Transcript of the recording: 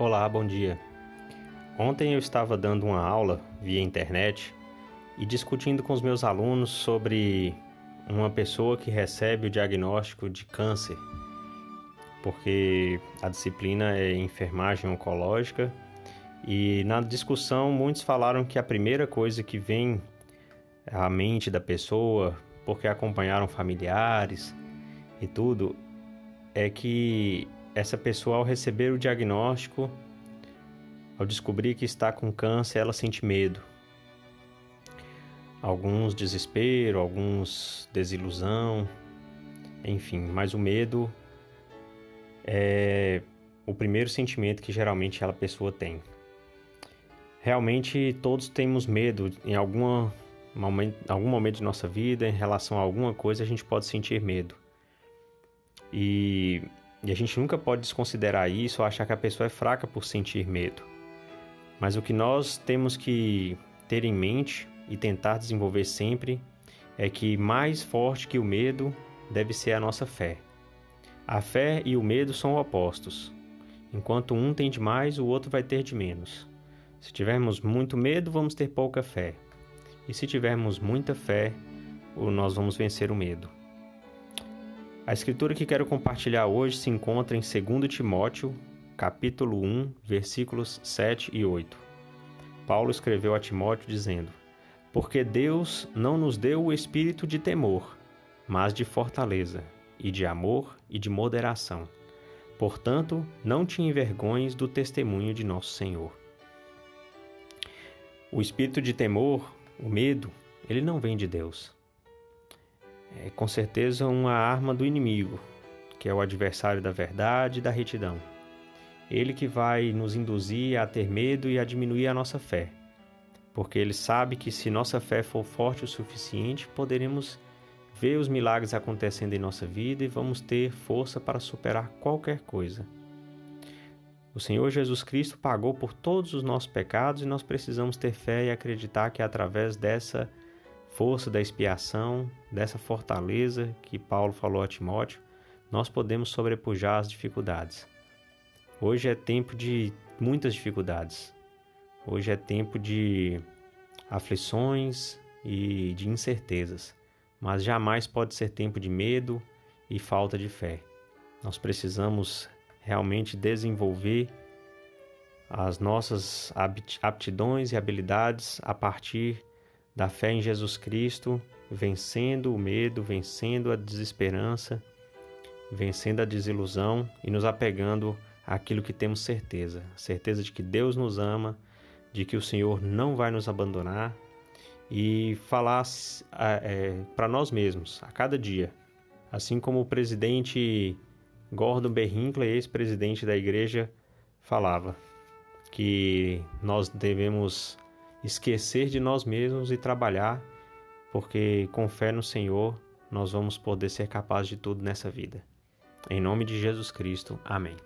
Olá, bom dia. Ontem eu estava dando uma aula via internet e discutindo com os meus alunos sobre uma pessoa que recebe o diagnóstico de câncer, porque a disciplina é enfermagem oncológica e na discussão muitos falaram que a primeira coisa que vem à mente da pessoa, porque acompanharam familiares e tudo, é que essa pessoa, ao receber o diagnóstico, ao descobrir que está com câncer, ela sente medo. Alguns desespero, alguns desilusão, enfim, mas o medo é o primeiro sentimento que geralmente aquela pessoa tem. Realmente todos temos medo em alguma algum momento de nossa vida, em relação a alguma coisa, a gente pode sentir medo. E e a gente nunca pode desconsiderar isso ou achar que a pessoa é fraca por sentir medo. Mas o que nós temos que ter em mente e tentar desenvolver sempre é que mais forte que o medo deve ser a nossa fé. A fé e o medo são opostos. Enquanto um tem de mais, o outro vai ter de menos. Se tivermos muito medo, vamos ter pouca fé. E se tivermos muita fé, nós vamos vencer o medo. A escritura que quero compartilhar hoje se encontra em 2 Timóteo, capítulo 1, versículos 7 e 8. Paulo escreveu a Timóteo dizendo: Porque Deus não nos deu o espírito de temor, mas de fortaleza, e de amor e de moderação. Portanto, não te envergonhes do testemunho de nosso Senhor. O espírito de temor, o medo, ele não vem de Deus é com certeza uma arma do inimigo, que é o adversário da verdade e da retidão. Ele que vai nos induzir a ter medo e a diminuir a nossa fé, porque ele sabe que se nossa fé for forte o suficiente, poderemos ver os milagres acontecendo em nossa vida e vamos ter força para superar qualquer coisa. O Senhor Jesus Cristo pagou por todos os nossos pecados e nós precisamos ter fé e acreditar que através dessa força da expiação, dessa fortaleza que Paulo falou a Timóteo, nós podemos sobrepujar as dificuldades. Hoje é tempo de muitas dificuldades. Hoje é tempo de aflições e de incertezas, mas jamais pode ser tempo de medo e falta de fé. Nós precisamos realmente desenvolver as nossas aptidões e habilidades a partir da fé em Jesus Cristo, vencendo o medo, vencendo a desesperança, vencendo a desilusão e nos apegando àquilo que temos certeza, certeza de que Deus nos ama, de que o Senhor não vai nos abandonar e falar é, para nós mesmos a cada dia, assim como o presidente Gordon B. Hinckley, ex-presidente da igreja, falava que nós devemos esquecer de nós mesmos e trabalhar, porque com fé no Senhor nós vamos poder ser capazes de tudo nessa vida. Em nome de Jesus Cristo. Amém.